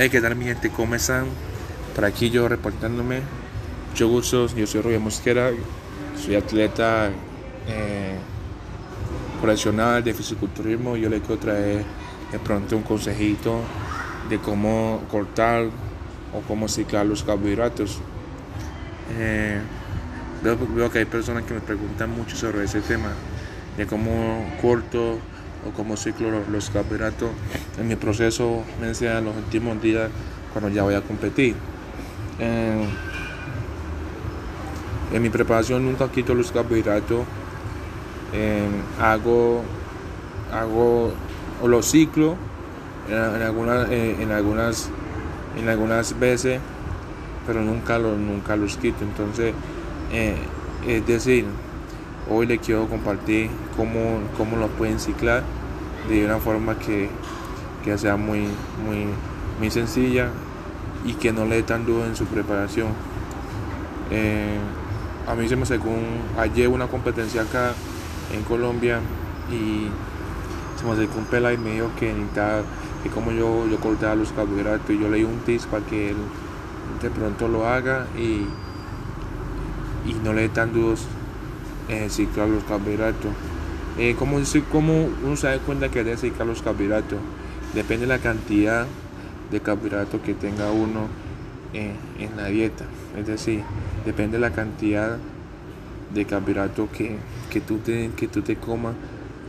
Hey, ¿qué tal mi gente? ¿Cómo están? Por aquí yo reportándome. Mucho gusto, yo soy Rubio Mosquera, soy atleta eh, profesional de fisiculturismo. Yo le quiero traer de pronto un consejito de cómo cortar o cómo ciclar los carbohidratos. Eh, veo, veo que hay personas que me preguntan mucho sobre ese tema, de cómo corto o cómo ciclo los carbohidratos en mi proceso me en los últimos días cuando ya voy a competir. Eh, en mi preparación nunca quito los carbohidratos. Eh, hago, hago o los ciclo en, algunas, eh, en, algunas, en algunas veces, pero nunca, los, nunca los quito. Entonces, es decir, hoy le quiero compartir cómo, cómo lo pueden ciclar de una forma que, sea muy, muy, muy sencilla y que no le dé tan duro en su preparación. Eh, a mí se me sacó ayer una competencia acá en Colombia y se me acercó un pela y me dijo que necesitaba que como yo, yo cortaba los carbohidratos y yo le di un tips para que él de pronto lo haga y, y no le dé tan duros en ciclar los carbohidratos. Eh, ¿cómo, uno se da cuenta que debe ciclar los carbohidratos? Depende de la cantidad de carbohidratos que tenga uno en la dieta. Es decir, depende de la cantidad de carbohidratos que, que, tú te, que tú te comas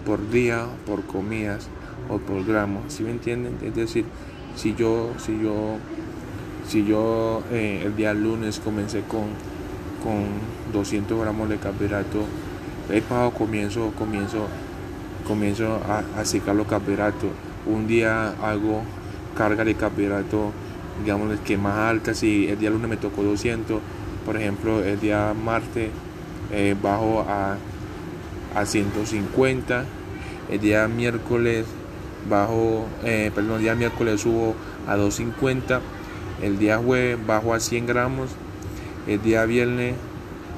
por día, por comidas o por gramos. ¿Sí me entienden? Es decir, si yo, si yo, si yo eh, el día lunes comencé con, con 200 gramos de carbohidratos, el pasado comienzo, comienzo, comienzo a, a los carbohidratos. Un día hago carga de carbohidratos, digamos que más alta, si el día lunes me tocó 200, por ejemplo, el día martes eh, bajo a, a 150, el día miércoles bajo, eh, perdón, el día miércoles subo a 250, el día jueves bajo a 100 gramos, el día viernes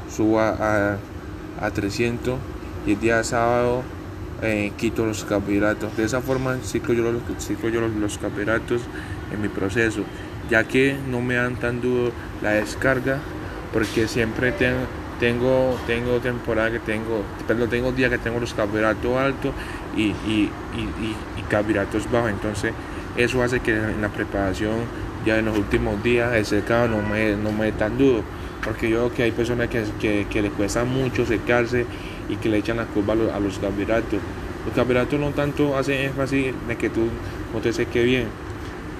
subo a a 300 y el día sábado eh, quito los carbohidratos. De esa forma ciclo yo, los, ciclo yo los, carbohidratos en mi proceso, ya que no me dan tan duro la descarga, porque siempre tengo, tengo, temporada que tengo, perdón, tengo días que tengo los carbohidratos altos y, y, y, carbohidratos bajos. Entonces eso hace que en la preparación ya en los últimos días el secado no me, no me dé tan duro porque yo veo que hay personas que, que, que les cuesta mucho secarse y que le echan la curva a los, carbohidratos. Los carbohidratos no tanto hacen énfasis de que tú no te seques bien,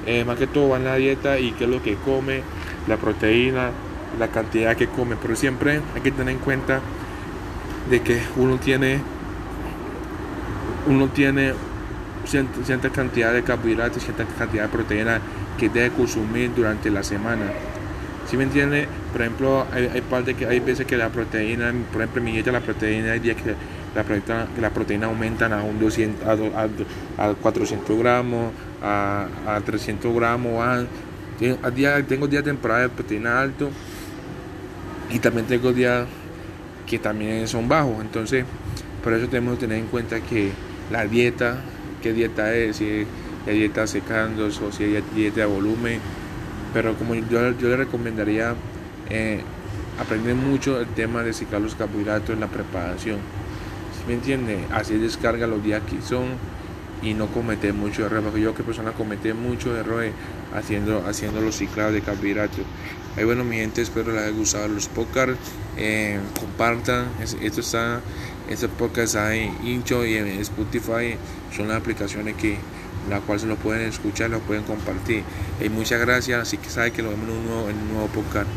eh, más que todo va en la dieta y qué es lo que come, la proteína, la cantidad que come, pero siempre hay que tener en cuenta de que uno tiene uno tiene cierta cantidad de carbohidratos, cierta cantidad de proteína que debe consumir durante la semana. Si me entiende? Por ejemplo, hay, parte que, hay veces que la proteína, por ejemplo, mi dieta la proteína, hay días que la proteína, la proteína aumentan a un 200, a, 400 gramos, a, 300 gramos, a, tengo días de temporada de proteína alto y también tengo días que también son bajos. Entonces, por eso tenemos que tener en cuenta que la dieta, qué dieta es, si es dieta secando o si hay dieta de volumen pero como yo, yo le recomendaría eh, aprender mucho el tema de ciclar los carbohidratos en la preparación. si me entiende? Así descarga los días que son y no cometer muchos errores, porque yo que persona comete muchos errores haciendo, haciendo los ciclados de carbohidratos. Ahí bueno mi gente, espero les haya gustado los podcasts, eh, compartan, esto está, este podcast está en Incho y en Spotify, son las aplicaciones que la cual se lo pueden escuchar, lo pueden compartir. Y muchas gracias, así que sabe que lo vemos en un nuevo, en un nuevo podcast.